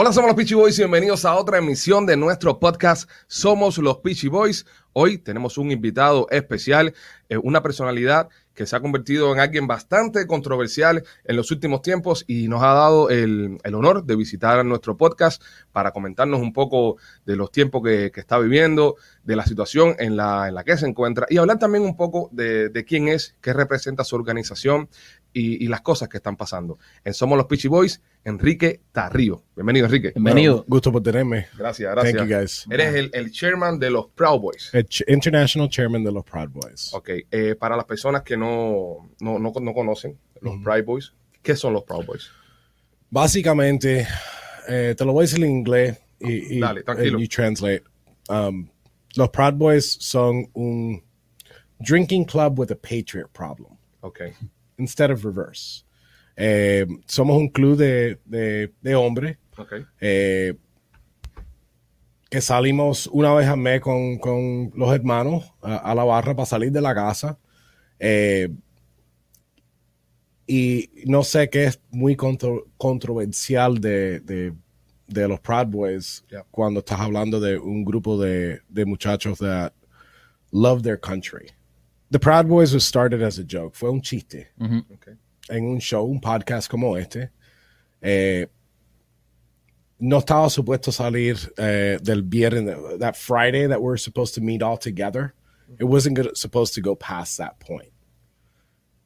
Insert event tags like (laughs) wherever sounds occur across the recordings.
Hola, somos los Peachy Boys y bienvenidos a otra emisión de nuestro podcast Somos los Peachy Boys. Hoy tenemos un invitado especial, eh, una personalidad que se ha convertido en alguien bastante controversial en los últimos tiempos y nos ha dado el, el honor de visitar nuestro podcast para comentarnos un poco de los tiempos que, que está viviendo, de la situación en la, en la que se encuentra y hablar también un poco de, de quién es, qué representa su organización y, y las cosas que están pasando. En Somos los Peachy Boys, Enrique Tarrío. Bienvenido, Enrique. Bienvenido. Gusto por tenerme. Gracias, gracias. Thank you guys. Eres el, el chairman de los Proud Boys. El ch- International Chairman de los Proud Boys. Ok, eh, para las personas que no, no, no, no conocen los Proud Boys, ¿qué son los Proud Boys? Básicamente, eh, te lo voy a decir en inglés y, y Dale, tranquilo. translate. Um, los Proud Boys son un drinking club with a patriot problem Ok, instead of reverse. Eh, somos un club de, de, de hombres eh, que salimos una vez al mes con, con los hermanos a, a la barra para salir de la casa. Eh, y no sé qué es muy contro- controversial de, de- de los Proud Boys Yeah. cuando estás hablando de un grupo de, de muchachos that love their country. The Proud Boys was started as a joke, fue un chiste ok. en un show, un podcast como este. Eh, no estaba supuesto salir eh, del viernes, that Friday that we're supposed to meet all together. It wasn't good, supposed to go past that point,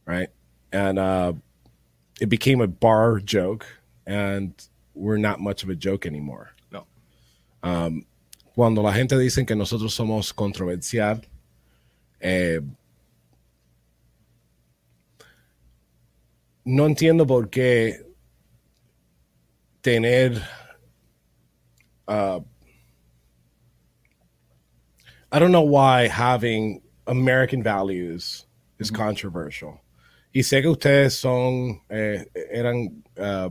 right? And uh, it became a bar joke, and we're not much of a joke anymore. No. Cuando la gente dice que nosotros somos controversial, eh, no entiendo por qué tener uh, I don't know why having American values is controversial. Y sé que ustedes son eh, eran uh,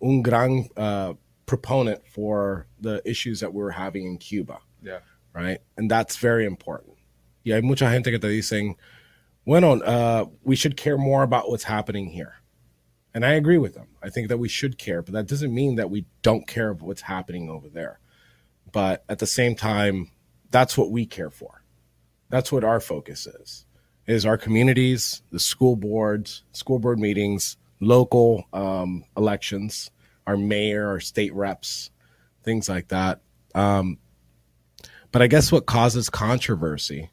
un gran uh, proponent for the issues that we are having in Cuba Yeah. right? And that's very important. Y hay mucha gente que te dicen, bueno, uh, we should care more about what's happening here. And I agree with them. I think that we should care, but that doesn't mean that we don't care about what's happening over there. But at the same time, that's what we care for. That's what our focus is. Is our communities, the school boards, school board meetings, local um, elections, our mayor, our state reps, things like that. Um, but I guess what causes controversy,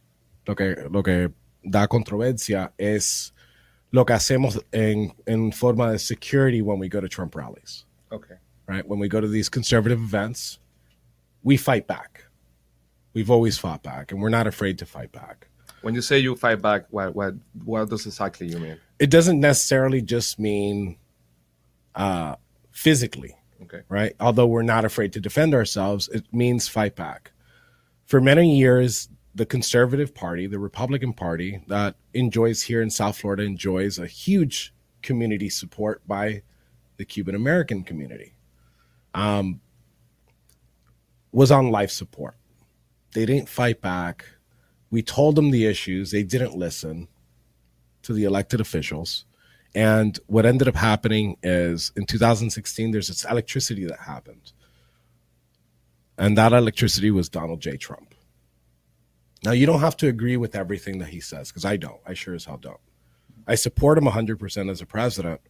lo que, lo que da controversia es lo que hacemos en, en forma de security when we go to Trump rallies, Ok. right? When we go to these conservative events, we fight back. We've always fought back, and we're not afraid to fight back. When you say you fight back, what, what, what does exactly you mean? It doesn't necessarily just mean uh, physically, Okay. right? Although we're not afraid to defend ourselves, it means fight back. For many years, the conservative party, the Republican Party, that enjoys here in South Florida, enjoys a huge community support by the Cuban American community, um, was on life support. They didn't fight back. We told them the issues, they didn't listen to the elected officials. And what ended up happening is in 2016, there's this electricity that happened. And that electricity was Donald J. Trump. Now, you don't have to agree with everything that he says, because I don't. I sure as hell don't. I support him 100% as a president.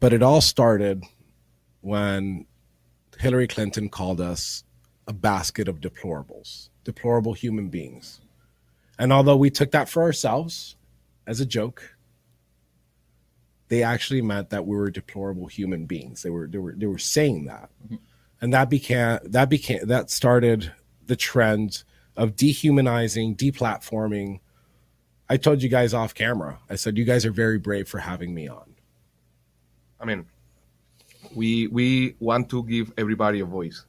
But it all started when Hillary Clinton called us a basket of deplorables, deplorable human beings. And although we took that for ourselves, as a joke. They actually meant that we were deplorable human beings. They were they were they were saying that, mm-hmm. and that became that became that started the trend of dehumanizing, deplatforming. I told you guys off camera. I said you guys are very brave for having me on. I mean, we, we want to give everybody a voice.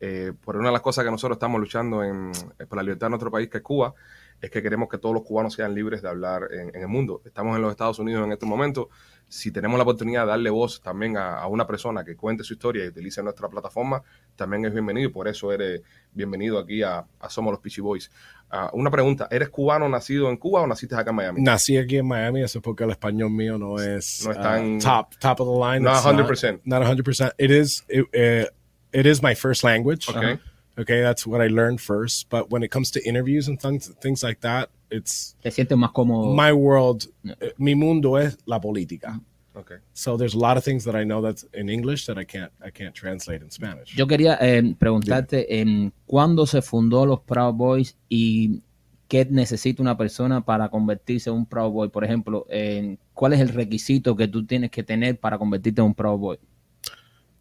Eh, por una de las cosas que nosotros estamos luchando en, eh, por la libertad de nuestro país, que es Cuba, es que queremos que todos los cubanos sean libres de hablar en, en el mundo. Estamos en los Estados Unidos en este momento. Si tenemos la oportunidad de darle voz también a, a una persona que cuente su historia y utilice nuestra plataforma, también es bienvenido y por eso eres bienvenido aquí a, a Somos los Peachy Boys. Ah, una pregunta, ¿eres cubano nacido en Cuba o naciste acá en Miami? Nací aquí en Miami, eso es porque el español mío no es, No uh, tan- top top of the line. Not It's 100%. Not, 100%. It is it, uh, it is my first language. Okay. Okay, that's what I learned first. But when it comes to interviews and things things like that, it's Te sientes más cómodo. my world. Yeah. eh, Mi mundo es la política. Ok. So there's a lot of things that I know that's in English that I can't I can't translate in Spanish. Yo quería eh, preguntarte en cuándo se fundó los Proud Boys y qué necesita una persona para convertirse en un Proud Boy. Por ejemplo, en cuál es el requisito que tú tienes que tener para convertirte en un Proud Boy.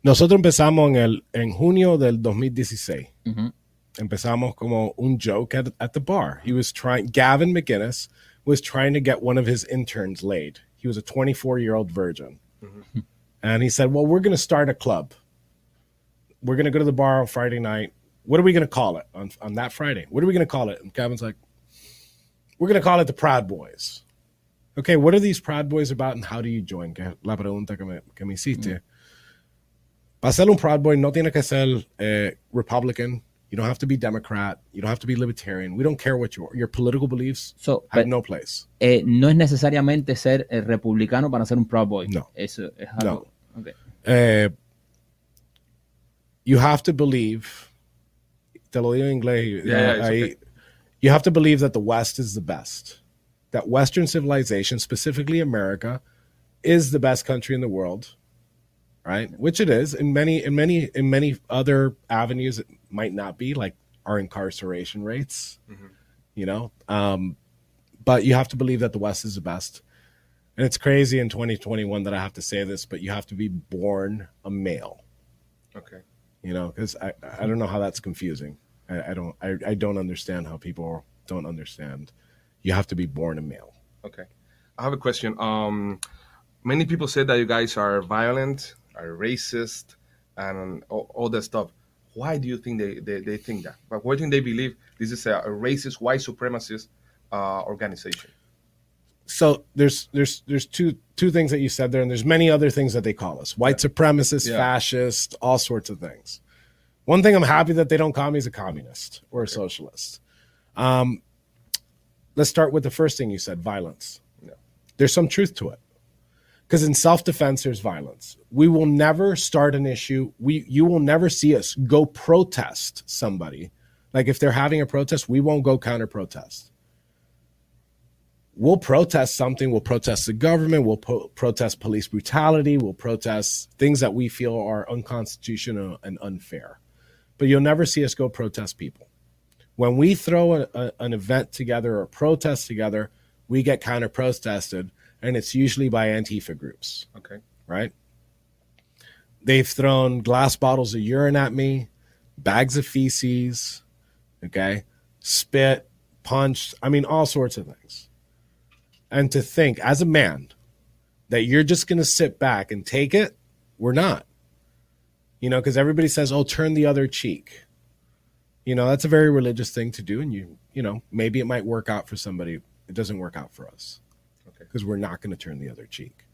Nosotros empezamos en el en junio del 2016. Ujú. empezamos como un joke at, at the bar. He was trying, Gavin McInnes was trying to get one of his interns laid. He was a 24 year old virgin. Mm-hmm. And he said, Well, we're going to start a club. We're going to go to the bar on Friday night. What are we going to call it on, on that Friday? What are we going to call it? And Gavin's like, We're going to call it the Proud Boys. Okay, what are these Proud Boys about and how do you join? La pregunta que me, que me hiciste. Mm. Para ser un Proud Boy no tiene que ser eh, Republican. You don't have to be Democrat. You don't have to be Libertarian. We don't care what your your political beliefs So, have pe- no place. eh, no es necesariamente ser eh, republicano para ser un Proud Boy. No. Eso es algo. ok. Uh, you have to believe. Te lo digo en inglés. Yeah, yeah, it's I- okay. You have to believe that the West is the best. That Western civilization, specifically America, is the best country in the world. Right, which it is in many in many in many other avenues. It might not be like our incarceration rates. You know, um, but you have to believe that the West is the best. And it's crazy in 2021 that I have to say this, but you have to be born a male, Ok. you know, because I, I don't know how that's confusing. I, I don't I, I don't understand how people don't understand. You have to be born a male. Okay. I have a question. Um, many people say that you guys are violent, are racist, and all, all that stuff. Why do you think they, they, they think that? But why do they believe this is a, a racist, white supremacist uh, organization? So there's there's there's two two things that you said there, and there's many other things that they call us: white supremacist, Yeah. fascist, all sorts of things. One thing I'm happy that they don't call me is a communist or a socialist. Um, let's start with the first thing you said: violence. Yeah. There's some truth to it, because in self-defense there's violence. We will never start an issue. We you will never see us go protest somebody. Like if they're having a protest, we won't go counter protest we'll protest something. We'll protest the government. We'll po- protest police brutality. We'll protest things that we feel are unconstitutional and unfair. But you'll never see us go protest people. When we throw a, a- an event together or protest together, we get counter protested, and it's usually by Antifa groups Okay. right? They've thrown glass bottles of urine at me, bags of feces, okay, spit, punched. I mean, all sorts of things. And to think as a man that you're just going to sit back and take it, we're not. You know, because everybody says, oh, turn the other cheek. You know, that's a very religious thing to do. And you, you know, maybe it might work out for somebody. It doesn't work out for us. Because we're not going to turn the other cheek.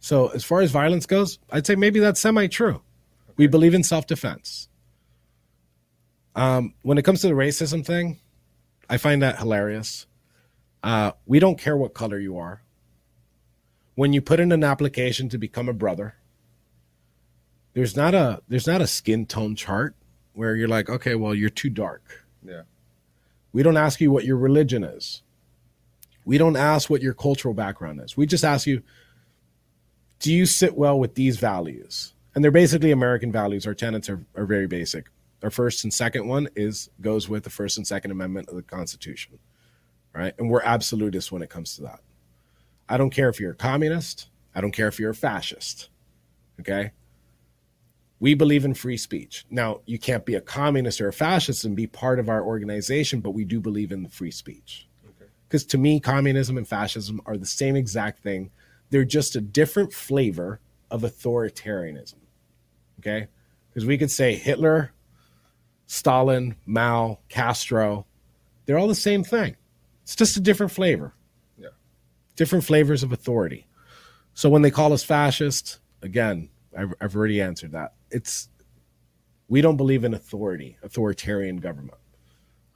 So, as far as violence goes, I'd say maybe that's semi true. We believe in self defense. Um, when it comes to the racism thing, I find that hilarious. Uh, we don't care what color you are. When you put in an application to become a brother, there's not a there's not a skin tone chart where you're like, okay, well, you're too dark. Yeah. We don't ask you what your religion is. We don't ask what your cultural background is. We just ask you, do you sit well with these values? And they're basically American values. Our tenets are, are very basic. Our first and second one is goes with the first and second amendment of the Constitution. Right? And we're absolutists when it comes to that. I don't care if you're a communist. I don't care if you're a fascist. Okay? We believe in free speech. Now, you can't be a communist or a fascist and be part of our organization, but we do believe in free speech. Because to me, communism and fascism are the same exact thing. They're just a different flavor of authoritarianism. Okay? Because we could say Hitler, Stalin, Mao, Castro, they're all the same thing. It's just a different flavor. Yeah. Different flavors of authority. So when they call us fascist, again, I've, I've already answered that. It's we don't believe in authority, authoritarian government.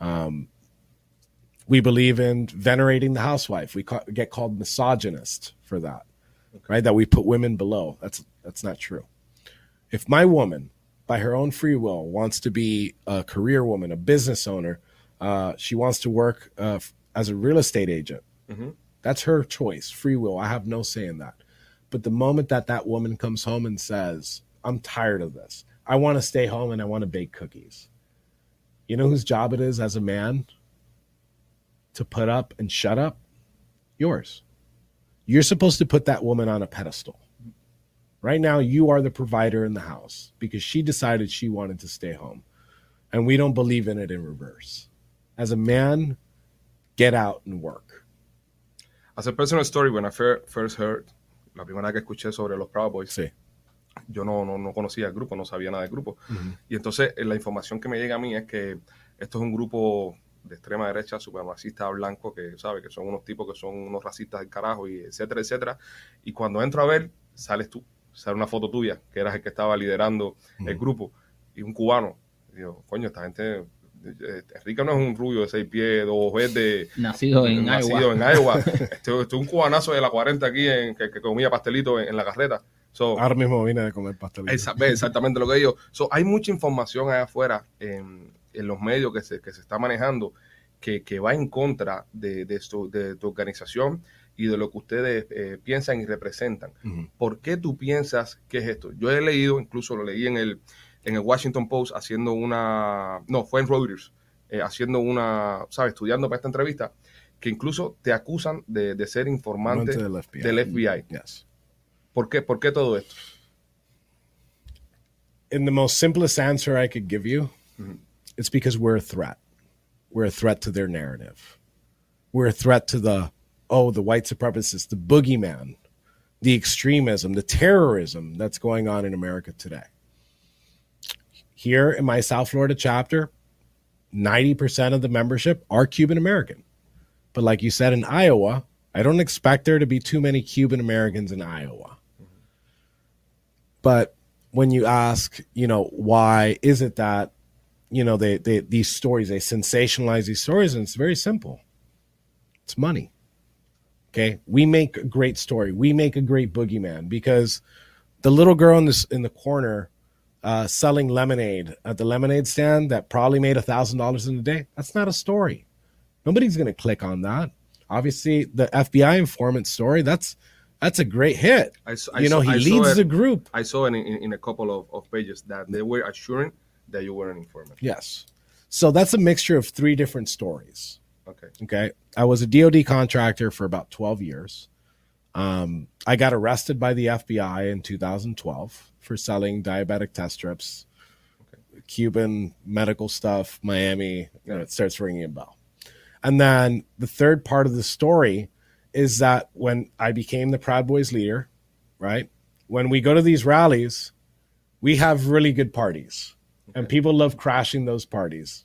Um, we believe in venerating the housewife. We ca- get called misogynist for that, right? That we put women below. That's that's not true. If my woman, by her own free will, wants to be a career woman, a business owner, uh, she wants to work uh, as a real estate agent. Mhm. That's her choice, free will. I have no say in that. But the moment that that woman comes home and says, "I'm tired of this. I want to stay home and I want to bake cookies," you know whose job it is as a man to put up and shut up? Yours. You're supposed to put that woman on a pedestal. Right now, you are the provider in the house because she decided she wanted to stay home. And we don't believe in it in reverse. As a man, get out and work. As a personal story, when I first heard, la primera que escuché sobre los Proud Boys, Sí. yo no, no, no conocía el grupo, no sabía nada del grupo. Y entonces eh, la información que me llega a mí es que esto es un grupo de extrema derecha, supremacista blanco, que sabe que son unos tipos que son unos racistas del carajo, y etcétera, etcétera. Y cuando entro a ver, sales tú, sale una foto tuya, que eras el que estaba liderando el grupo, y un cubano. Y digo, coño, esta gente, eh, Enrique no es un rubio de seis pies, dos verdes, Nacido en nacido Iowa. en Iowa. (laughs) Este, este es un cubanazo de la 40 aquí en, que, que comía pastelito en, en la carreta. So, Ahora mismo vine de comer pastelito. esa- exactamente lo que digo. So, hay mucha información allá afuera en, en los medios que se, que se está manejando que, que va en contra de, de, su- de tu organización y de lo que ustedes eh, piensan y representan. ¿Por qué tú piensas que es esto? Yo he leído, incluso lo leí en el, en el Washington Post haciendo una, no, fue en Reuters, eh, haciendo una, ¿sabes? Estudiando para esta entrevista, que incluso te acusan de, de ser informante del FBI. del FBI. Yes. ¿Por qué, ¿Por qué todo esto? in the most simplest answer I could give you, it's because we're a threat. We're a threat to their narrative. We're a threat to the, oh, the white supremacists, the boogeyman, the extremism, the terrorism that's going on in America today. Here in my South Florida chapter, 90% of the membership are Cuban American. But like you said in Iowa, I don't expect there to be too many Cuban Americans in Iowa. But when you ask, you know, why is it that, you know, they, they these stories, they sensationalize these stories, and it's very simple. It's money. Okay. We make a great story. We make a great boogeyman because the little girl in this in the corner uh, selling lemonade at the lemonade stand that probably made a thousand dollars in a day, that's not a story. Nobody's gonna click on that. Obviously, the FBI informant story, that's that's a great hit. I I you know, he I saw leads it. the group. I saw in, in, in a couple of, of pages that they were assuring that you were an informant. Yes. So that's a mixture of three different stories. Okay. Okay. I was a DoD contractor for about 12 years. Um, I got arrested by the FBI in 2012 for selling diabetic test strips, Cuban medical stuff, Miami. You know, it starts ringing a bell. And then the third part of the story is that when I became the Proud Boys leader, right? When we go to these rallies, we have really good parties, and people love crashing those parties.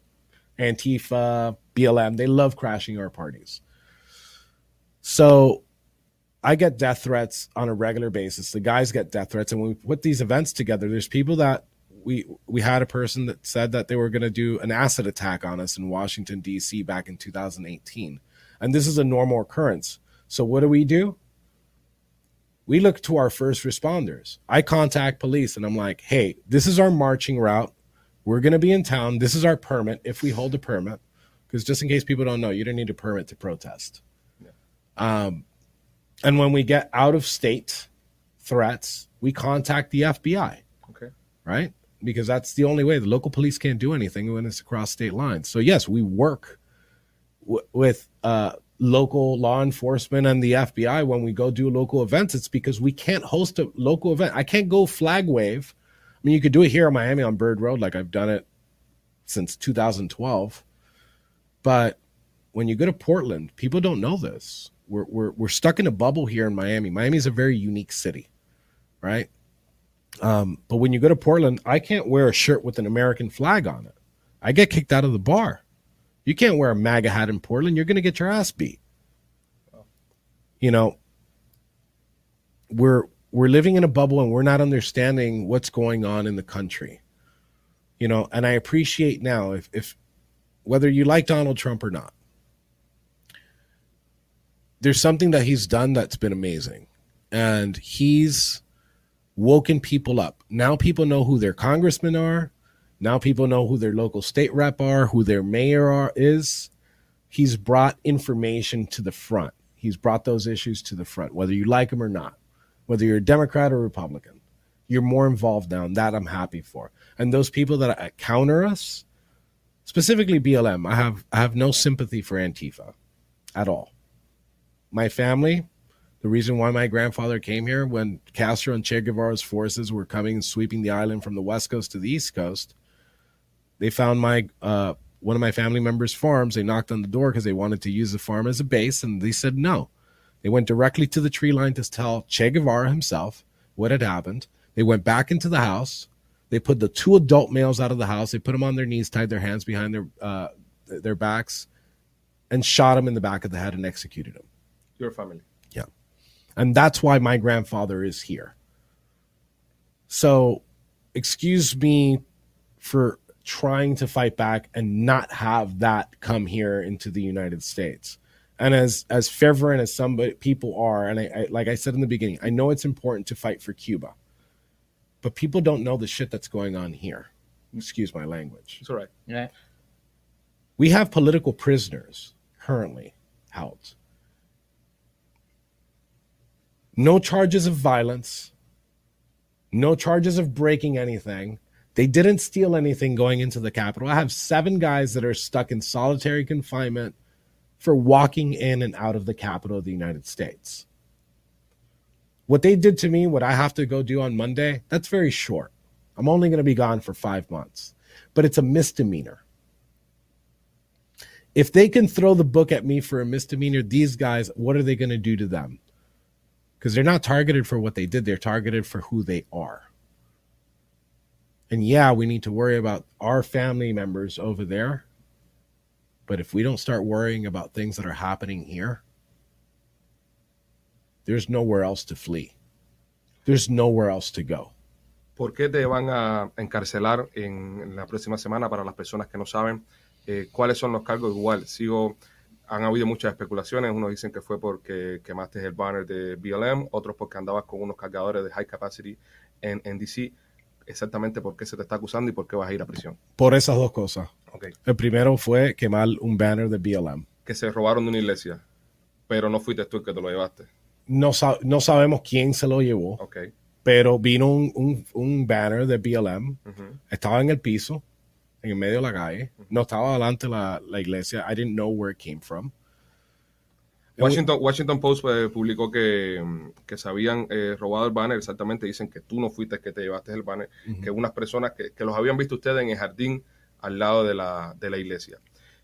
Antifa, BLM, they love crashing our parties. So I get death threats on a regular basis. The guys get death threats, and when we put these events together, there's people that we we had a person that said that they were going to do an acid attack on us in Washington D.C. back in 2018, and this is a normal occurrence. So what do we do? We look to our first responders. I contact police, and I'm like, "Hey, this is our marching route. We're going to be in town. This is our permit if we hold a permit, because just in case people don't know, you don't need a permit to protest." Um, and when we get out of state threats, we contact the FBI, Okay. right? Because that's the only way. The local police can't do anything when it's across state lines. So, yes, we work w- with uh, local law enforcement and the FBI when we go do local events. It's because we can't host a local event. I can't go flag wave. Mean, you could do it here in Miami on Bird Road, like I've done it since 2012. But when you go to Portland, people don't know this. We're, we're, we're stuck in a bubble here in Miami. Miami is a very unique city, right? Um, but when you go to Portland, I can't wear a shirt with an American flag on it. I get kicked out of the bar. You can't wear a MAGA hat in Portland. You're going to get your ass beat. You know, we're we're living in a bubble and we're not understanding what's going on in the country. You know, and I appreciate now if if whether you like Donald Trump or not, there's something that he's done that's been amazing. And he's woken people up. Now people know who their congressmen are. Now people know who their local state rep are, who their mayor are, is. He's brought information to the front. He's brought those issues to the front, whether you like them or not, whether you're a Democrat or Republican. You're more involved now, and that I'm happy for. And those people that counter us, specifically BLM, I have I have no sympathy for Antifa at all my family, the reason why my grandfather came here when Castro and Che Guevara's forces were coming and sweeping the island from the west coast to the east coast, they found my uh, one of my family members' farms. They knocked on the door because they wanted to use the farm as a base, and they said no. They went directly to the tree line to tell Che Guevara himself what had happened. They went back into the house. They put the two adult males out of the house. They put them on their knees, tied their hands behind their uh, their backs, and shot them in the back of the head and executed them. Your family. Yeah. And that's why my grandfather is here. So, excuse me for trying to fight back and not have that come here into the United States. And as as fervent as some people are, and I, I like I said in the beginning, I know it's important to fight for Cuba, but people don't know the shit that's going on here. Excuse my language. It's all right. Yeah. We have political prisoners currently out no charges of violence, no charges of breaking anything. They didn't steal anything going into the Capitol. I have seven guys that are stuck in solitary confinement for walking in and out of the Capitol of the United States. What they did to me, what I have to go do on Monday, that's very short. I'm only going to be gone for five months, but it's a misdemeanor. If they can throw the book at me for a misdemeanor, these guys, what are they going to do to them? because they're not targeted for what they did, they're targeted for who they are. And yeah, we need to worry about our family members over there. But if we don't start worrying about things that are happening here, there's nowhere else to flee. There's nowhere else to go. ¿Por qué te van a encarcelar en la próxima semana para las personas que no saben eh, cuáles son los cargos? Igual, sigo han habido muchas especulaciones. Unos dicen que fue porque quemaste el banner de BLM, otros porque andabas con unos cargadores de high capacity en, en DC. Exactamente por qué se te está acusando y por qué vas a ir a prisión. Por esas dos cosas. Okay. El primero fue quemar un banner de BLM. Que se robaron de una iglesia, pero no fuiste tú el que te lo llevaste. No, no sabemos quién se lo llevó. Okay. Pero vino un, un, un banner de BLM, estaba en el piso, en medio de la calle. No estaba delante la, la iglesia. I didn't know where it came from. Washington, Washington Post eh, publicó que, que, se habían eh, robado el banner, exactamente dicen que tú no fuiste que te llevaste el banner, que unas personas que, que, los habían visto ustedes en el jardín al lado de la, de la iglesia.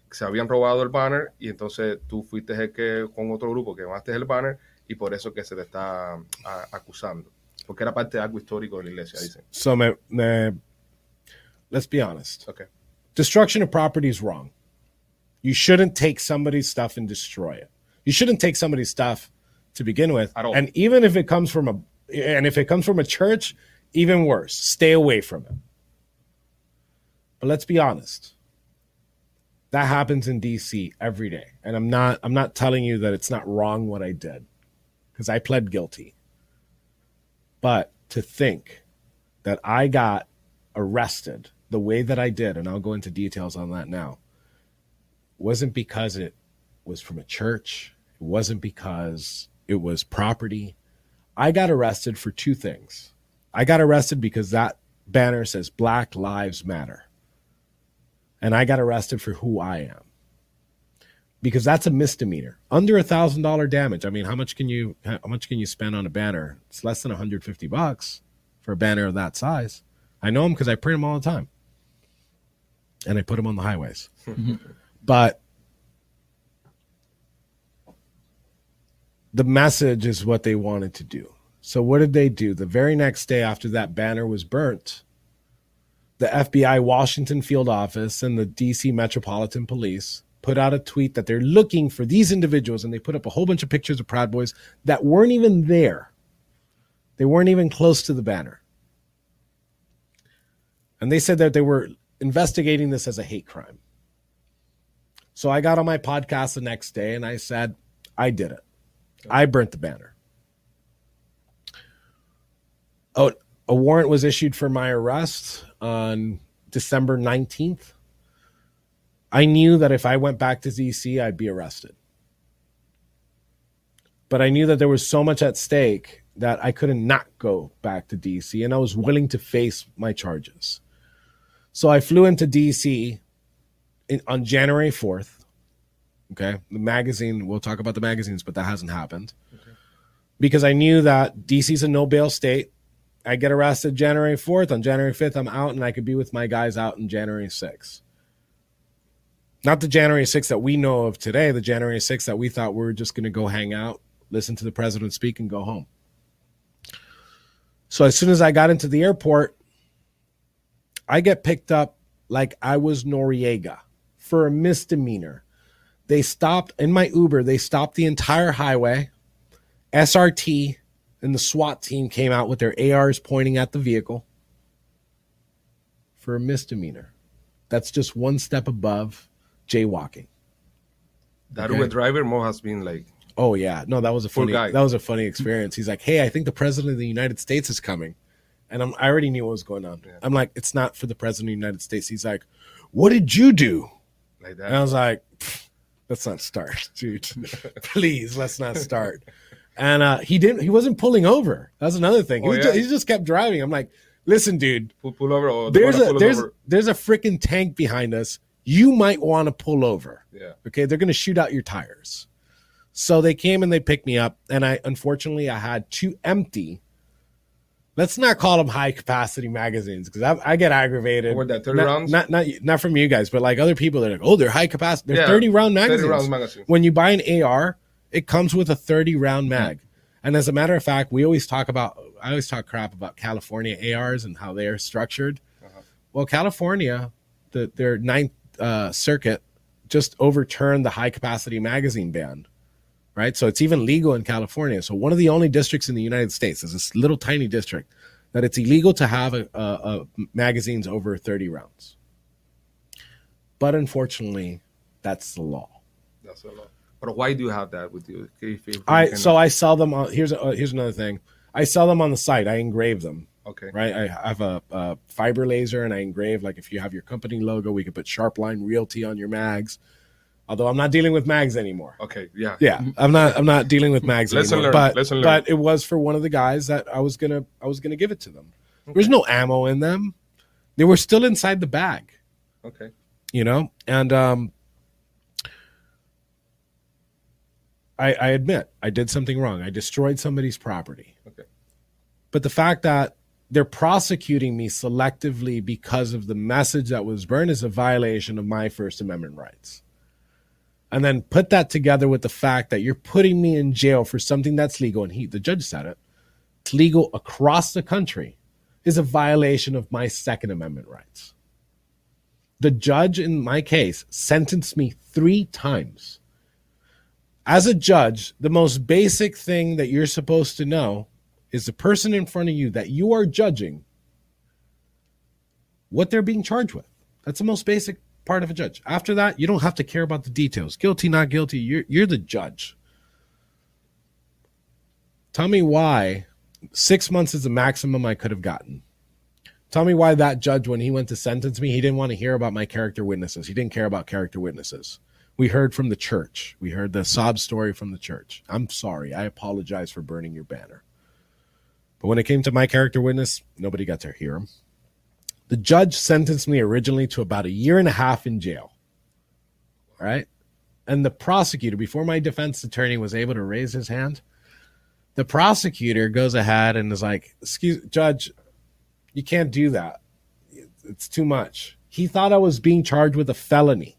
Se habían robado el banner y entonces tú fuiste el que con otro grupo que llevaste el banner y por eso que se te está acusando. Porque era parte de algo histórico de la iglesia, dicen. So me, me Let's be honest. Okay. Destruction of property is wrong. You shouldn't take somebody's stuff and destroy it. You shouldn't take somebody's stuff to begin with. At all. And even if it comes from a and if it comes from a church, even worse. Stay away from it. But let's be honest. That happens in DC every day. And I'm not I'm not telling you that it's not wrong what I did because I pled guilty. But to think that I got arrested the way that I did, and I'll go into details on that now, wasn't because it was from a church, it wasn't because it was property. I got arrested for two things. I got arrested because that banner says Black Lives Matter. And I got arrested for who I am. Because that's a misdemeanor. Under a thousand dollar damage. I mean, how much can you how much can you spend on a banner? It's less than 150 bucks for a banner of that size. I know them because I print them all the time and I put them on the highways. (laughs) but the message is what they wanted to do. So, what did they do? The very next day after that banner was burnt, the FBI Washington field office and the DC Metropolitan Police put out a tweet that they're looking for these individuals, and they put up a whole bunch of pictures of Proud Boys that weren't even there. They weren't even close to the banner. And they said that they were investigating this as a hate crime. So I got on my podcast the next day and I said, I did it. I burnt the banner. Oh, a warrant was issued for my arrest on December 19th. I knew that if I went back to DC, I'd be arrested. But I knew that there was so much at stake that I couldn't not go back to DC, and I was willing to face my charges. So I flew into DC in, on January 4th. Okay. The magazine, we'll talk about the magazines, but that hasn't happened. Okay. Because I knew that DC's a no bail state. I get arrested January 4th. On January 5th, I'm out and I could be with my guys out in January 6th. Not the January 6th that we know of today, the January 6th that we thought we were just going to go hang out, listen to the president speak, and go home. So as soon as I got into the airport, I get picked up like I was Noriega for a misdemeanor. They stopped in my Uber, they stopped the entire highway. SRT and the SWAT team came out with their ARs pointing at the vehicle for a misdemeanor. That's just one step above jaywalking. That okay? Uber driver Mo has been like Oh yeah. No, that was a funny that was a funny experience. He's like, Hey, I think the president of the United States is coming. And I'm, i already knew what was going on. Yeah. I'm like, it's not for the president of the United States. He's like, what did you do? Like that. And I was like, let's not start, (laughs) dude. (laughs) Please, let's not start. And uh, he didn't. He wasn't pulling over. That's another thing. Oh, he, yeah? just, he, just, kept driving. I'm like, listen, dude. Pull, pull over. Oh, there's a there's over. there's a freaking tank behind us. You might want to pull over. Yeah. Okay. They're gonna shoot out your tires. So they came and they picked me up, and I unfortunately I had two empty let's not call them high capacity magazines because I, I, get aggravated. What that thirty not, rounds? Not not not from you guys, but like other people that are like, oh, they're high capacity. They're yeah, thirty round magazines. 30 rounds magazine. When you buy an AR, it comes with a thirty round mag. Mm-hmm. And as a matter of fact, we always talk about. I always talk crap about California ARs and how they are structured. Uh-huh. Well, California, the, their ninth uh, circuit just overturned the high capacity magazine ban right? So it's even legal in California. So one of the only districts in the United States is this little tiny district that it's illegal to have a, a, a magazines over 30 rounds. But unfortunately, that's the law. That's the law. But why do you have that with you? If I so I sell them on. Here's a, uh, here's another thing. I sell them on the site. I engrave them. Okay. Right. I have a, a, fiber laser and I engrave like if you have your company logo, we could put Sharpline Realty on your mags. Although I'm not dealing with mags anymore. Okay, yeah, yeah. I'm not. I'm not dealing with mags Lesson anymore. Learned. But Lesson but it was for one of the guys that I was gonna. I was gonna give it to them. Okay. There's no ammo in them. They were still inside the bag. Okay. You know, and um, I, I admit I did something wrong. I destroyed somebody's property. Okay. But the fact that they're prosecuting me selectively because of the message that was burned is a violation of my First Amendment rights and then put that together with the fact that you're putting me in jail for something that's legal and he the judge said it it's legal across the country is a violation of my second amendment rights. The judge in my case sentenced me 3 times. As a judge the most basic thing that you're supposed to know is the person in front of you that you are judging what they're being charged with. That's the most basic part of a judge. After that, you don't have to care about the details. Guilty, not guilty. You're you're the judge. Tell me why six months is the maximum I could have gotten. Tell me why that judge, when he went to sentence me, he didn't want to hear about my character witnesses. He didn't care about character witnesses. We heard from the church. We heard the sob story from the church. I'm sorry. I apologize for burning your banner. But when it came to my character witness, nobody got to hear him. The judge sentenced me originally to about a year and a half in jail. Right. And the prosecutor, before my defense attorney was able to raise his hand, the prosecutor goes ahead and is like, Excuse Judge, you can't do that. It's too much. He thought I was being charged with a felony,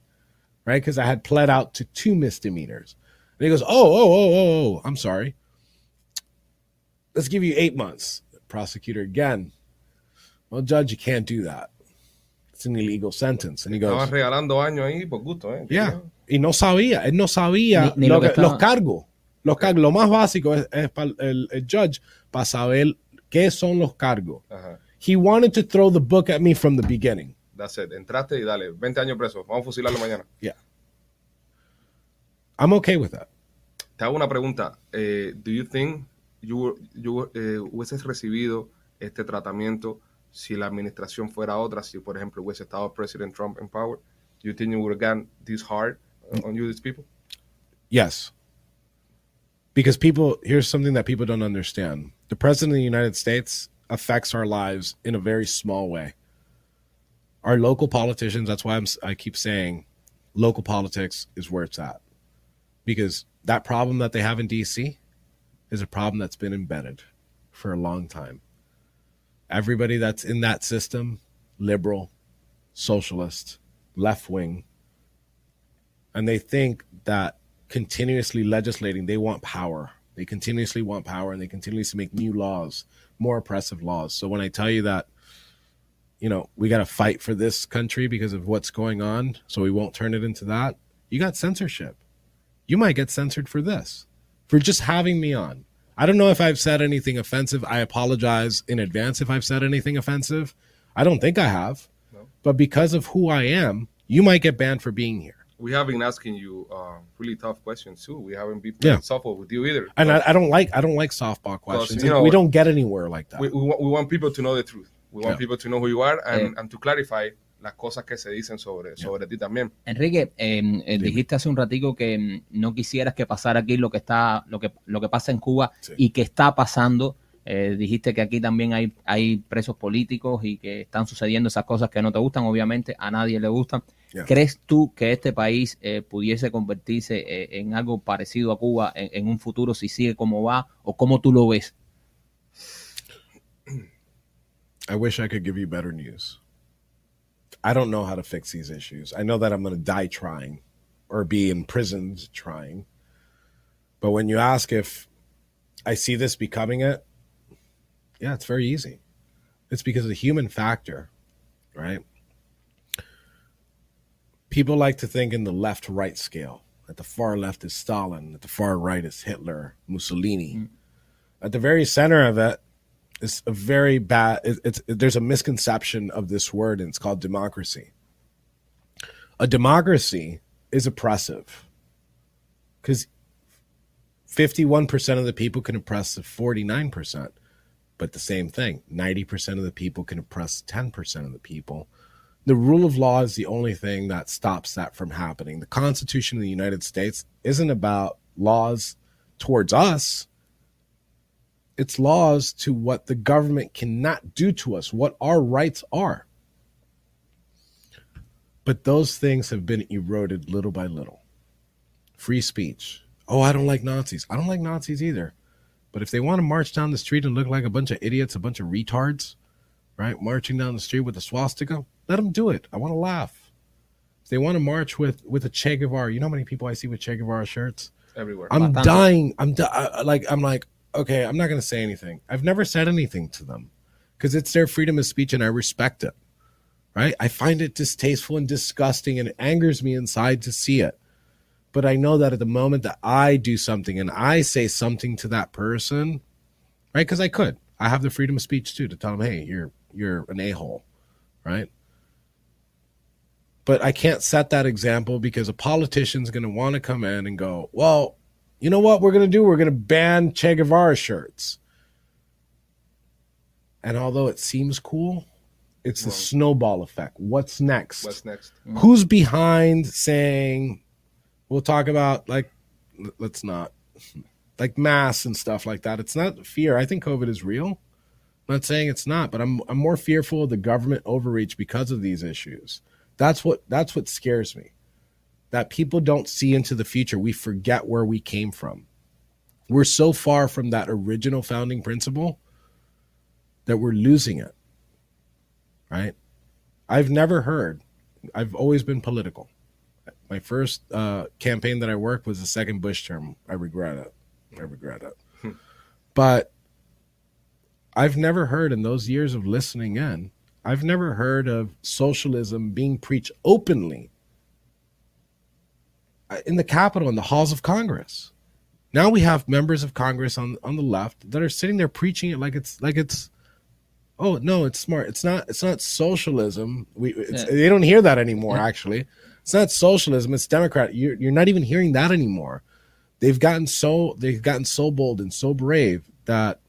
right? Because I had pled out to two misdemeanors. And he goes, Oh, oh, oh, oh, oh, I'm sorry. Let's give you eight months. Prosecutor again well, judge, you can't do that. It's an illegal sentence. And he goes, regalando años ahí por gusto, eh? Yeah. Y no sabía, él no sabía Ni- ni lo lo que que- estaba- los cargos. Los cargos, lo más básico es, es para el, el judge para saber qué son los cargos. Ajá. He wanted to throw the book at me from the beginning. That's it. Entraste y dale, 20 años preso. Vamos a fusilarlo mañana. Yeah. I'm okay with that. Te hago una pregunta. Eh, do you think you, you eh, hubieses recibido este tratamiento si la administración fuera otra? Si, por ejemplo, hubiese estado President Trump in power? You think you would have gotten this hard uh, on you, these people? Yes. Because people, here's something that people don't understand. The president of the United States affects our lives in a very small way. Our local politicians, that's why I'm, I keep saying local politics is where it's at. Because that problem that they have in DC is a problem that's been embedded for a long time. Everybody that's in that system, liberal, socialist, left wing, and they think that continuously legislating, they want power. They continuously want power and they continuously make new laws, more oppressive laws. So when I tell you that, you know, we got to fight for this country because of what's going on, so we won't turn it into that, you got censorship. You might get censored for this, for just having me on. I don't know if I've said anything offensive. I apologize in advance if I've said anything offensive. I don't think I have. No. But because of who I am, you might get banned for being here. We have been asking you uh, really tough questions too. We haven't been Yeah. softball with you either. And I, I don't like I don't like softball questions. you know- we don't get anywhere like that. we, we, want, we want people to know the truth. We want Yeah. people to know who you are and, Eh. and to clarify las cosas que se dicen sobre, sobre ti también. Enrique, eh, eh, dijiste hace un ratico que mm, no quisieras que pasara aquí lo que está, lo que, lo que pasa en Cuba Sí. y que está pasando. Eh, dijiste que aquí también hay, hay presos políticos y que están sucediendo esas cosas que no te gustan, obviamente a nadie le gustan. Yeah. ¿Crees tú que este país eh, pudiese convertirse eh, en algo parecido a Cuba en, en un futuro si sigue como va o cómo tú lo ves? (clears throat) I wish I could give you better news. I don't know how to fix these issues. I know that I'm going to die trying or be imprisoned trying. But when you ask if I see this becoming it, yeah, it's very easy. It's because of the human factor, right? People like to think in the left right scale. At the far left is Stalin, at the far right is Hitler, Mussolini. Mm. At the very center of it it's a very bad it, it's there's a misconception of this word and it's called democracy. A democracy is oppressive. Because 51% of the people can oppress the 49% but the same thing 90% of the people can oppress 10% of the people. The rule of law is the only thing that stops that from happening. The constitution of the united states isn't about laws towards us it's laws to what the government cannot do to us, what our rights are. But those things have been eroded little by little. Free speech. Oh, I don't like Nazis. I don't like Nazis either. But if they want to march down the street and look like a bunch of idiots, a bunch of retards, right, marching down the street with a swastika, let them do it. I want to laugh. If they want to march with with a Che Guevara, you know how many people I see with Che Guevara shirts? Everywhere. I'm dying. I'm di- like I'm like okay. I'm not going to say anything. I've never said anything to them because it's their freedom of speech and I respect it. Right? I find it distasteful and disgusting and it angers me inside to see it. But I know that at the moment that I do something and I say something to that person, right? Because I could. I have the freedom of speech too to tell them, hey, you're you're an a hole, right? But I can't set that example because a politician's going to want to come in and go, well, you know what we're going to do? We're going to ban Che Guevara shirts. And although it seems cool, it's the snowball effect. What's next? What's next? Mm. Who's behind saying, we'll talk about like, let's not, like mass and stuff like that. It's not fear. I think COVID is real. I'm not saying it's not, but I'm I'm more fearful of the government overreach because of these issues. That's what that's what scares me. That people don't see into the future. We forget where we came from. We're so far from that original founding principle that we're losing it. Right? I've never heard. I've always been political. My first uh, campaign that I worked was the second Bush term. I regret it. I regret it. but I've never heard in those years of listening in, I've never heard of socialism being preached openly Uh, in the Capitol, in the halls of Congress. Now we have members of Congress on on the left that are sitting there preaching it like it's like it's oh no, it's smart. It's not it's not socialism. We it's, Yeah. they don't hear that anymore. Actually, it's not socialism. It's Democrat. You're you're not even hearing that anymore. They've gotten so they've gotten so bold and so brave that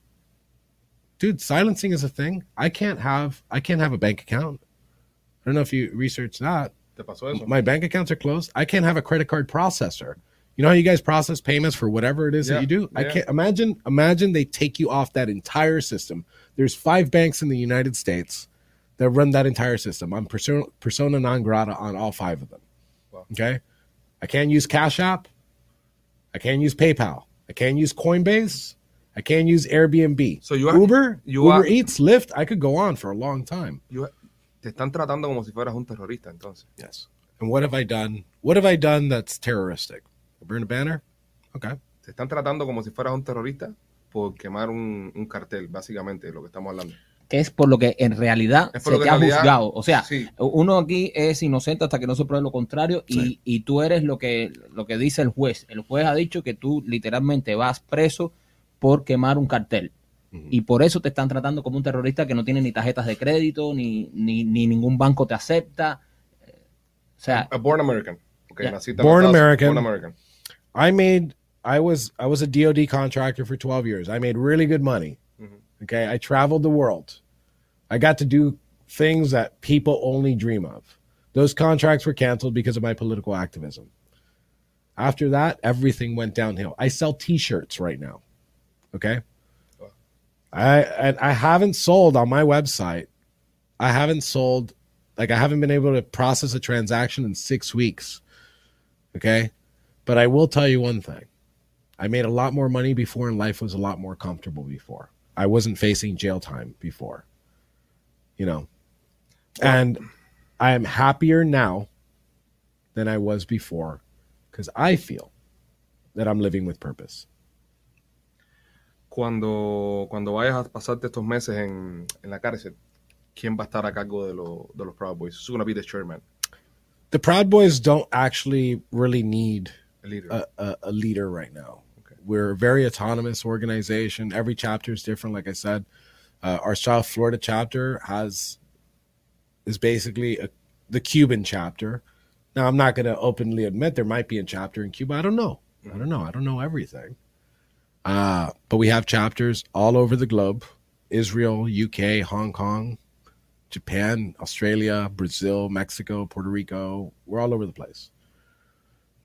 dude, silencing is a thing. I can't have I can't have a bank account. I don't know if you researched that. ¿Te pasó eso? My bank accounts are closed. I can't have a credit card processor. You know how you guys process payments for whatever it is Yeah, that you do? I can't imagine imagine they take you off that entire system. There's five banks in the United States that run that entire system. I'm persona, persona non grata on all five of them. Wow. Okay? I can't use Cash App. I can't use PayPal. I can't use Coinbase. I can't use Airbnb. So you are- Uber, you Uber are- Eats, Lyft. I could go on for a long time. You- te están tratando como si fueras un terrorista, entonces. Yes. And what have I done? What have I done that's terroristic? Burn a banner? Okay. Te están tratando como si fueras un terrorista por quemar un, un cartel, básicamente, de lo que estamos hablando. que es por lo que en realidad Es se por lo que te ha realidad- juzgado. O sea, Sí. uno aquí es inocente hasta que no se pruebe lo contrario y, Sí. y tú eres lo que, lo que dice el juez. El juez ha dicho que tú literalmente vas preso por quemar un cartel. Ujú. Y por eso te están tratando como un terrorista que no tiene ni tarjetas de crédito, ni, ni, ni ningún banco te acepta. O sea, A born American. Ok, Yeah. Born los American. Born American. I made I was I was a DoD contractor for 12 years. I made really good money. Mhm. Okay? I traveled the world. I got to do things that people only dream of. Those contracts were canceled because of my political activism. After that, everything went downhill. I sell t-shirts right now. Okay? I and I haven't sold on my website. I haven't sold like I haven't been able to process a transaction in 6 weeks. Okay? But I will tell you one thing. I made a lot more money before and life was a lot more comfortable before. I wasn't facing jail time before. You know. And I am happier now than I was before cuz I feel that I'm living with purpose. Cuando, cuando vayas a pasarte estos meses en, en la cárcel, ¿quién va a estar a cargo de, lo- de los Proud Boys? Who's going to be the chairman, The Proud Boys don't actually really need el líder? a, a, a leader right now. Okay. We're a very autonomous organization. Every chapter is different. Like I said, uh, our South Florida chapter has is basically a, the Cuban chapter. Now, I'm not going to openly admit there might be a chapter in Cuba. I don't know. I don't know. I don't know everything. Uh, but we have chapters all over the globe: Israel, UK, Hong Kong, Japan, Australia, Brazil, Mexico, Puerto Rico. We're all over the place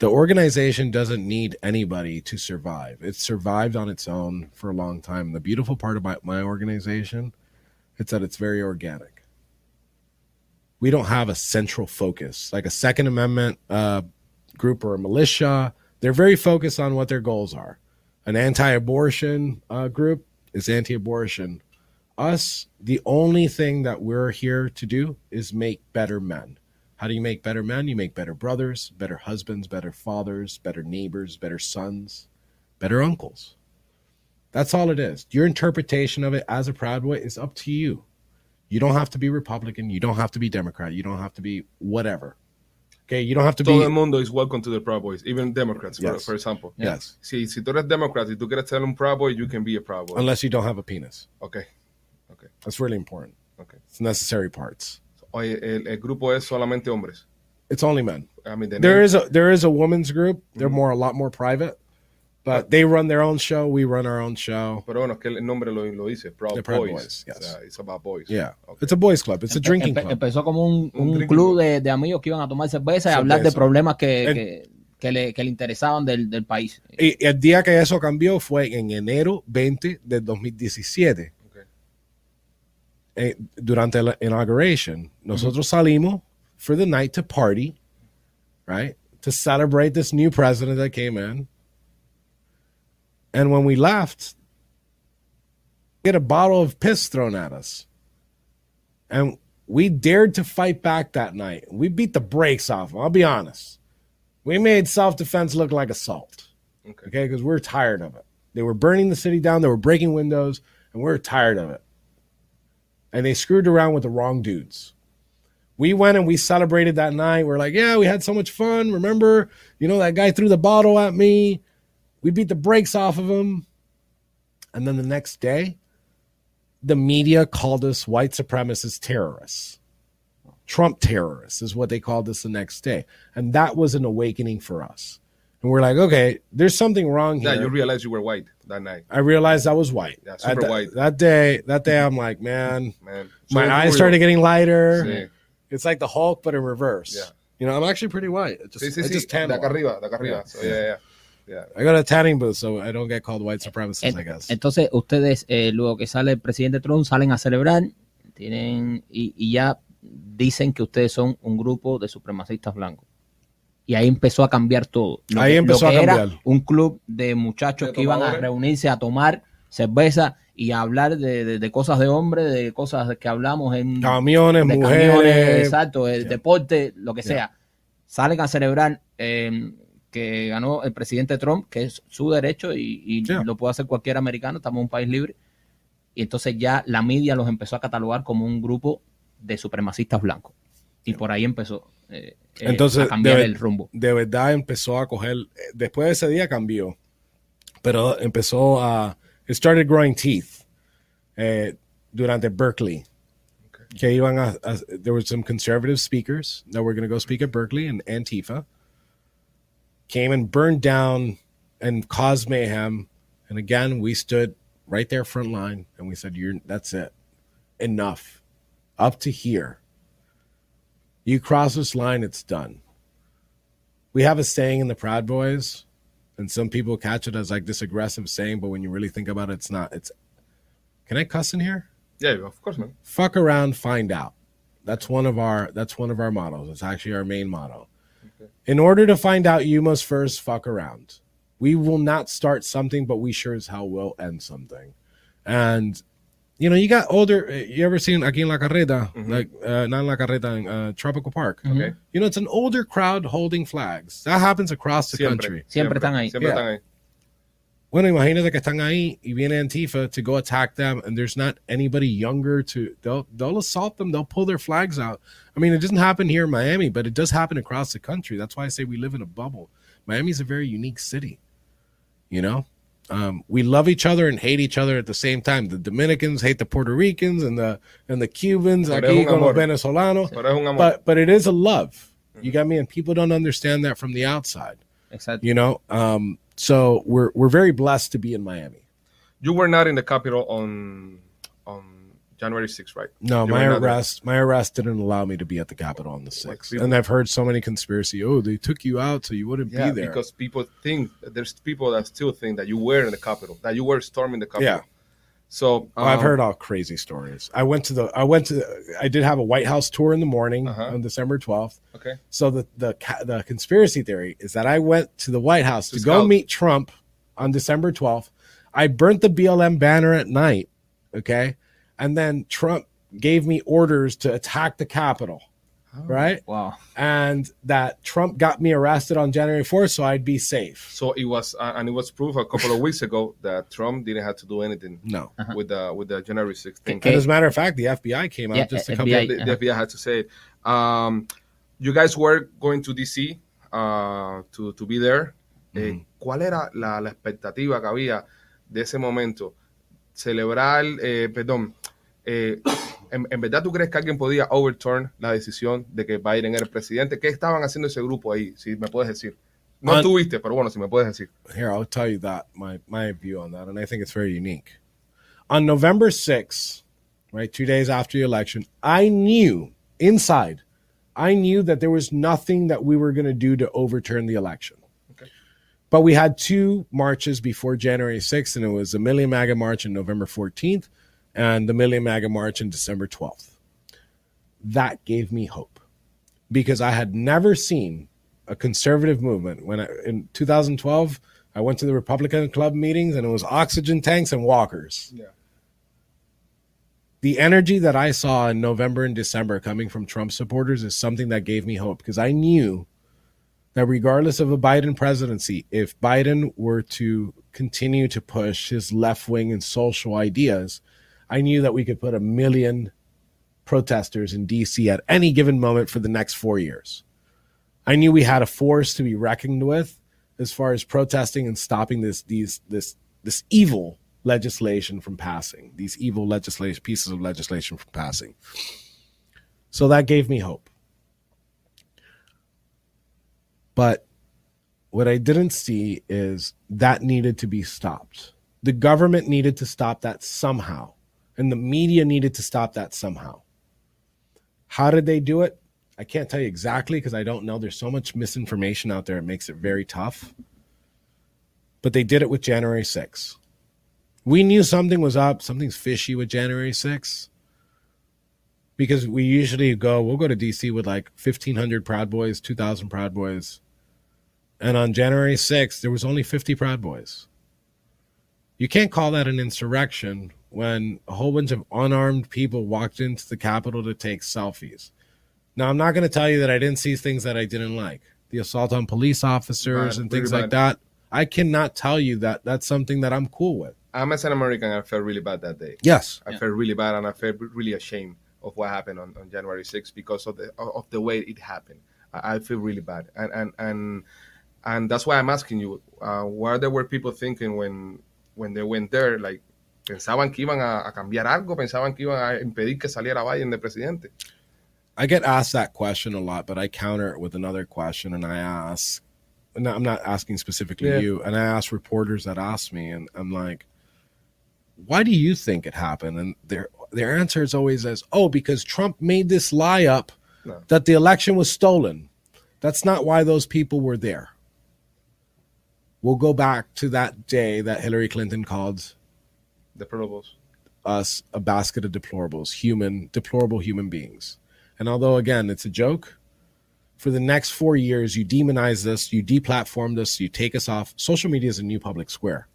the organization doesn't need anybody to survive. It's survived on its own for a long time. The beautiful part about my organization is that it's very organic. We don't have a central focus like a Second Amendment uh, group or a militia. They're very focused on what their goals are. An anti-abortion uh, group is anti-abortion. Us, the only thing that we're here to do is make better men. How do you make better men? You make better brothers, better husbands, better fathers, better neighbors, better sons, better uncles. That's all it is. Your interpretation of it as a Proud Boy is up to you. You don't have to be Republican. You don't have to be Democrat. You don't have to be whatever. Okay, you don't have to Todo be. el mundo is welcome to the Proud Boys, even Democrats, for, Yes. for example. Yes, Si, si tú eres Democrat y tú quieres ser un Proud Boy, you can be a Proud Boy. unless you don't have a penis. Ok, Okay. That's really important. ok. It's necessary parts. Oye, el, el grupo es solamente hombres. It's only men. I mean, the There name- is a there is a women's group. They're Mhm. more a lot more private, but they run their own show. We run our own show. Pero bueno, es que el nombre lo, lo dice, Proud, The Proud Boys. Boys, yes. O sea, it's about boys. Yeah, Ok. it's a boys club. It's a drinking empe- club. empezó como un, Un un club club. de, de amigos que iban a tomar cerveza y hablar de problemas que, El- que, que le, que le interesaban del, del país. Y el día que eso cambió fue en enero 20 del 2017. Ok. Eh, durante la inauguration, nosotros salimos for the night to party, right? To celebrate this new president that came in. And when we left, we had a bottle of piss thrown at us. And we dared to fight back that night. We beat the brakes off them. I'll be honest. We made self defense look like assault Ok. okay? Because we're tired of it. They were burning the city down, they were breaking windows, and we're tired of it. And they screwed around with the wrong dudes. We went and we celebrated that night. We're like, yeah, we had so much fun. Remember, you know, that guy threw the bottle at me. We beat the brakes off of them. And then the next day, the media called us white supremacist terrorists. Trump terrorists is what they called us the next day. And that was an awakening for us. And we're like, okay, there's something wrong here. Yeah, you realized you were white that night. I realized I was white. Yeah, super that, white. That day, that day, I'm like, man, Man. my eyes started getting lighter. Sí. It's like the Hulk, but in reverse. Yeah. You know, I'm actually pretty white. It just, Sí, sí, sí. just tan De a acá lot. arriba, de acá arriba. Yeah. So, yeah, yeah, yeah. I got a tanning booth, so I don't get called white supremacist, En- I guess. Entonces, ustedes, eh, luego que sale el presidente Trump, salen a celebrar tienen y, y ya dicen que ustedes son un grupo de supremacistas blancos. Y ahí empezó a cambiar todo. Lo Ahí que- empezó lo que a era cambiar. un club de muchachos De que iban a reunirse a tomar cerveza y a hablar de, de- de cosas de hombre, de cosas que hablamos en Camiones, de mujeres. camiones, exacto, el Yeah. deporte, lo que Yeah. sea. Salen a celebrar eh, que ganó el presidente Trump, que es su derecho y, y Yeah. lo puede hacer cualquier americano, estamos en un país libre. Y entonces ya la media los empezó a catalogar como un grupo de supremacistas blancos. Y por ahí empezó eh, eh, Entonces, a cambiar de- el rumbo. de verdad empezó a coger, después de ese día cambió, pero empezó a, it started growing teeth eh, durante Berkeley. Que iban a, a- there were some conservative speakers that were going to go speak at Berkeley and Antifa. Came and burned down and caused mayhem. And again, we stood right there front line and we said, You're that's it. Enough. Up to here. You cross this line, it's done we have a saying in the Proud Boys, and some people catch it as like this aggressive saying, but when you really think about it, it's not. It's can I cuss in here? Yeah, of course, man. Fuck around, find out. That's one of our that's one of our models. It's actually our main motto. In order to find out, you must first fuck around. We will not start something, but we sure as hell will end something. And you know, you got older. You ever seen aquí en La Carreta, like uh, not in La Carreta, in uh, Tropical Park? Okay. You know, it's an older crowd holding flags. That happens across the country. Siempre están ahí. Siempre Yeah. están ahí. Bueno, imagínate que están ahí y viene Antifa to go attack them, and there's not anybody younger to. They'll they'll assault them. They'll pull their flags out. I mean, it doesn't happen here in Miami, but it does happen across the country. That's why I say we live in a bubble. Miami's a very unique city. You know, um, we love each other and hate each other at the same time. The Dominicans hate the Puerto Ricans, and the and the Cubans Pero aquí con los venezolanos. Pero es un amor. But but it is a love. You got me, and people don't understand that from the outside. Exacto. You know, um, so we're we're very blessed to be in Miami. you were not in the Capitol on on January 6th, right? No, You my not there. arrest my arrest didn't allow me to be at the Capitol on the sixth. people- And I've heard so many conspiracy. Oh, they took you out so you wouldn't Yeah, be there. because people think there's people that still think that you were in the Capitol, that you were storming the Capitol. Yeah. So Oh, I've um, heard all crazy stories. I went to the I went to the, I did have a White House tour in the morning Uh-huh. on December twelfth. Okay. So the the the conspiracy theory is that I went to the White House To to, go meet Trump on December 12th. I burnt the BLM banner at night, okay? And then Trump gave me orders to attack the Capitol, Oh. right? Wow. And that Trump got me arrested on January 4th so I'd be safe. So it was, uh, and it was proof a couple of (laughs) weeks ago that Trump didn't have to do anything No. with the with the January 6th thing. Okay. And as a matter of fact, the FBI came out Yeah, just a FBI. couple the, of the FBI had to say it. Um, you guys were going to DC uh, to, to be there. Eh, ¿Cuál era la, la expectativa que había de ese momento? Celebrar, eh, perdón, eh, en, en verdad tú crees que alguien podía overturn la decisión de que Biden era el presidente? ¿Qué estaban haciendo ese grupo ahí? Si me puedes decir. No Ah. tuviste, pero bueno, si me puedes decir. here i'll tell you that my my view on that and i think it's very unique on november 6th right two days after the election i knew inside i knew that there was nothing that we were going to do to overturn the election Okay. but we had two marches before january 6th and it was the million maga march on november 14th and the million maga march on december 12th that gave me hope because i had never seen a conservative movement. When I, in 2012, I went to the Republican Club meetings and it was oxygen tanks and walkers. Yeah. The energy that I saw in November and December coming from Trump supporters is something that gave me hope because I knew that regardless of a Biden presidency, if Biden were to continue to push his left wing and social ideas, I knew that we could put a million protesters in DC at any given moment for the next four years. I knew we had a force to be reckoned with as far as protesting and stopping this these this this evil legislation from passing, these evil legislation pieces of legislation from passing. So that gave me hope. But what I didn't see is that needed to be stopped. The government needed to stop that somehow, and the media needed to stop that somehow. How did they do it? I can't tell you exactly because I don't know. There's so much misinformation out there, it makes it very tough. But they did it with January 6th. We knew something was up, something's fishy with January 6th. Because we usually go, we'll go to DC with like 1,500 Proud Boys, 2,000 Proud Boys. And on January 6th, there was only 50 Proud Boys. You can't call that an insurrection when a whole bunch of unarmed people walked into the Capitol to take selfies. Now, I'm not going to tell you that I didn't see things that I didn't like. The assault on police officers Bad, and things really like bad. that. I cannot tell you that that's something that I'm cool with. I'm as an American, I felt really bad that day. Yes. I Yeah. felt really bad, and I felt really ashamed of what happened on, on January 6th because of the of the way it happened. I, I feel really bad, and and and and that's why I'm asking you, uh, what there were people thinking when when they went there, like pensaban que iban a, a cambiar algo, pensaban que iban a impedir que saliera Biden de presidente. I get asked that question a lot, but I counter it with another question, and I ask, no, I'm not asking specifically Yeah. you, and I ask reporters that ask me, and I'm like, why do you think it happened? And their their answer is always as, oh, because Trump made this lie up No. that the election was stolen. That's not why those people were there. We'll go back to that day that Hillary Clinton called The probables. us a basket of deplorables, human, deplorable human beings. And although, again, it's a joke, for the next four years, you demonize this, you deplatform this, you take us off. Social media is a new public square.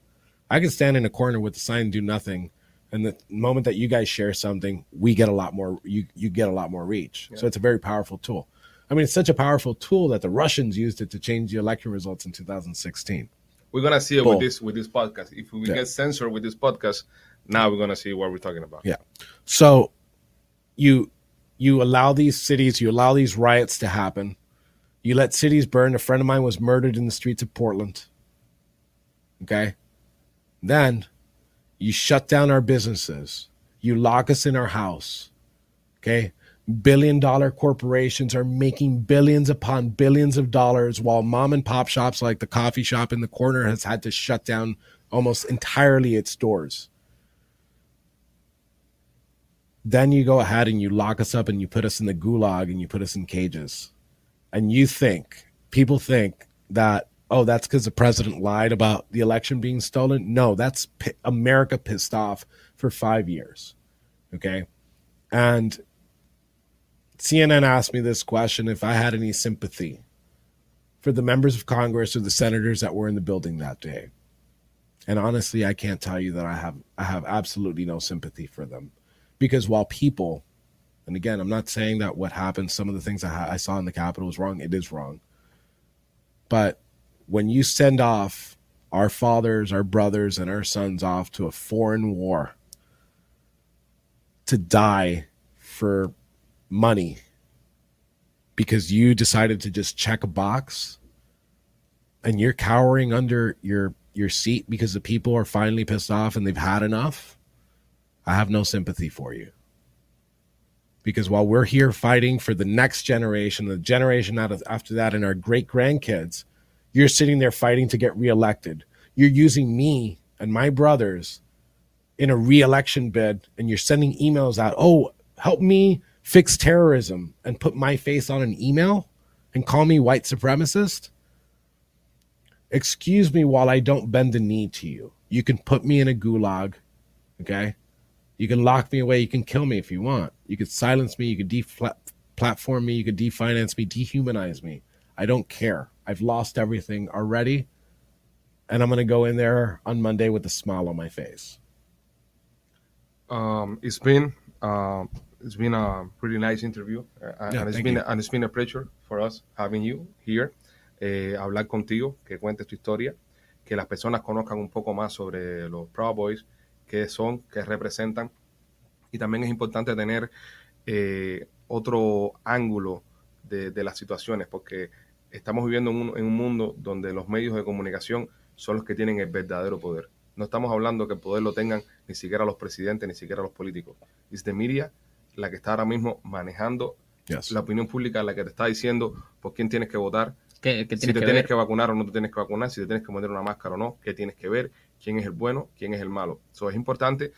I can stand in a corner with a sign and do nothing. And the moment that you guys share something, we get a lot more, you, you get a lot more reach. So it's a very powerful tool. I mean, it's such a powerful tool that the Russians used it to change the election results in 2016. We're gonna see it Bull. with this with this podcast. If we Yeah. get censored with this podcast, now we're gonna see what we're talking about. Yeah. So you you allow these cities, you allow these riots to happen. You let cities burn. A friend of mine was murdered in the streets of Portland. Okay? Then you shut down our businesses. You lock us in our house. Okay? Billion dollar corporations are making billions upon billions of dollars while mom and pop shops like the coffee shop in the corner has had to shut down almost entirely its doors. Then you go ahead and you lock us up and you put us in the gulag and you put us in cages. And you think people think that oh that's because the president lied about the election being stolen? No that's pi- america pissed off for five years okay? And cnn asked me this question if i had any sympathy for the members of congress or the senators that were in the building that day. And honestly i can't tell you that i have i have absolutely no sympathy for them. Because while people and again i'm not saying that what happened some of the things I, ha- I saw in the capitol was wrong it is wrong. But when you send off our fathers our brothers and our sons off to a foreign war to die for money because you decided to just check a box and you're cowering under your your seat because the people are finally pissed off and they've had enough I have no sympathy for you. Because while we're here fighting for the next generation, the generation after that, and our great grandkids, you're sitting there fighting to get reelected. You're using me and my brothers in a reelection bid, and you're sending emails out. Oh, help me fix terrorism and put my face on an email and call me white supremacist. Excuse me while I don't bend the knee to you. You can put me in a gulag, okay? You can lock me away. You can kill me if you want. You could silence me. You could deplatform me. You could definance me, dehumanize me. I don't care. I've lost everything already. And I'm going to go in there on Monday with a smile on my face. Um, it's been um, it's been a pretty nice interview, uh, Yeah, and it's been and it's been a pleasure for us having you here, eh, hablar contigo, que cuentes tu historia, que las personas conozcan un poco más sobre los Proud Boys, qué son, qué representan, y también es importante tener eh, otro ángulo de, de, las situaciones, porque estamos viviendo en un, en un, mundo donde los medios de comunicación son los que tienen el verdadero poder. No estamos hablando que el poder lo tengan ni siquiera los presidentes, ni siquiera los políticos. Es de media la que está ahora mismo manejando yes. la opinión pública, la que te está diciendo por quién tienes que votar, ¿Qué, qué si te que tienes ver? que vacunar o no te tienes que vacunar, si te tienes que poner una máscara o no, qué tienes que ver, quién es el bueno, quién es el malo. Eso es importante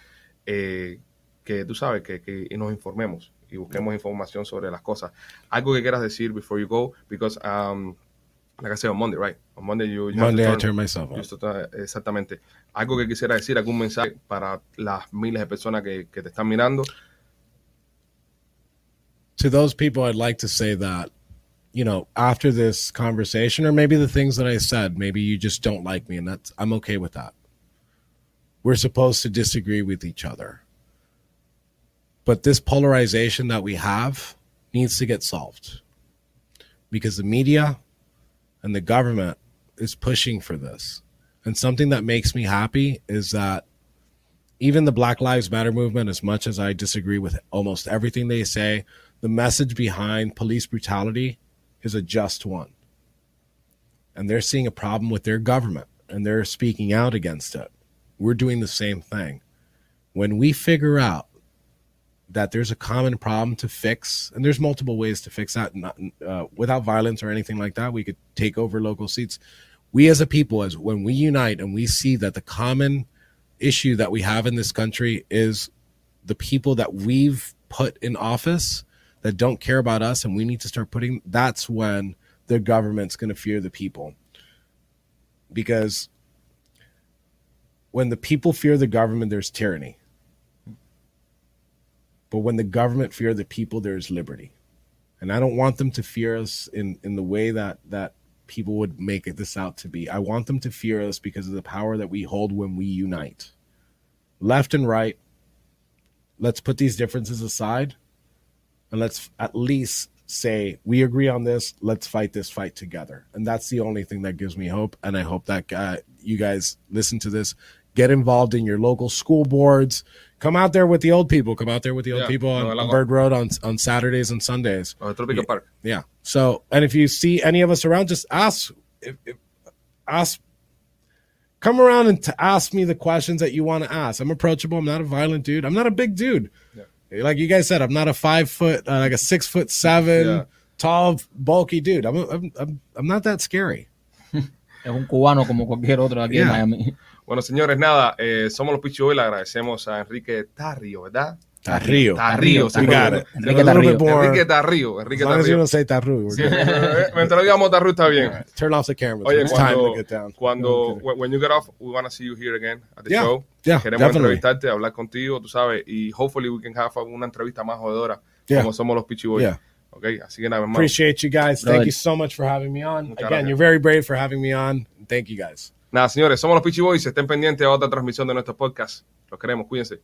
eh, que tú sabes, que, que nos informemos y busquemos información sobre las cosas. Algo que quieras decir before you go, because um, like I said on Monday, right? On Monday you, you Monday have I turn myself off. Justo, exactamente. Algo que quisiera decir, algún mensaje para las miles de personas que, que te están mirando. To those people, I'd like to say that, you know, after this conversation, or maybe the things that I said, maybe you just don't like me, and that's I'm okay with that. We're supposed to disagree with each other. But this polarization that we have needs to get solved because the media and the government is pushing for this. And something that makes me happy is that even the Black Lives Matter movement, as much as I disagree with almost everything they say, the message behind police brutality is a just one. And they're seeing a problem with their government and they're speaking out against it. We're doing the same thing. When we figure out that there's a common problem to fix, and there's multiple ways to fix that not, uh, without violence or anything like that, we could take over local seats. We as a people, as when we unite and we see that the common issue that we have in this country is the people that we've put in office that don't care about us and we need to start putting that's when the government's going to fear the people. Because when the people fear the government there's tyranny. But when the government fear the people there's liberty. And i don't want them to fear us in in the way that that people would make this out to be. I want them to fear us because of the power that we hold when we unite. Left and right let's put these differences aside and let's at least say we agree on this. Let's fight this fight together. And that's the only thing that gives me hope. And i hope that uh, you guys listen to this. Get involved in your local school boards. Come out there with the old people. Come out there with the old Yeah, people on, on bird road on on saturdays and sundays. Or Tropical Yeah. Park. yeah. So and if you see any of us around just ask if, if ask come around and to ask me the questions that you want to ask. I'm approachable. I'm not a violent dude. I'm not a big dude like you guys said i'm not a five foot uh, like a six foot seven Yeah. tall bulky dude I'm, I'm i'm i'm not that scary (laughs) Es un cubano como cualquier otro aquí en Miami. Bueno, señores, nada, eh, somos los Pichy Boy. Le agradecemos a Enrique Tarrio, ¿verdad? Tarrio. Tarrio, You got it. Enrique more- Enrique Tarrio. Enrique as long as you Tarrio. don't say Tarru, we're Sí, (laughs) mientras digamos Tarrio está bien. turn off the cameras Oye, it's time to cuando, get down cuando No, when you get off, we want to see you here again at the Yeah, show. yeah, Queremos definitely. entrevistarte, hablar contigo, tú sabes, y hopefully we can have una entrevista más jodedora Yeah. como somos los Pichi Boys. Yeah. Ok, así que nada, hermano. appreciate you guys Brother. thank you so much for having me on Muchas again gracias. you're very brave for having me on thank you guys Nada, señores, somos los Pichi Boys. Estén pendientes a otra transmisión de nuestro podcast. Los queremos, cuídense.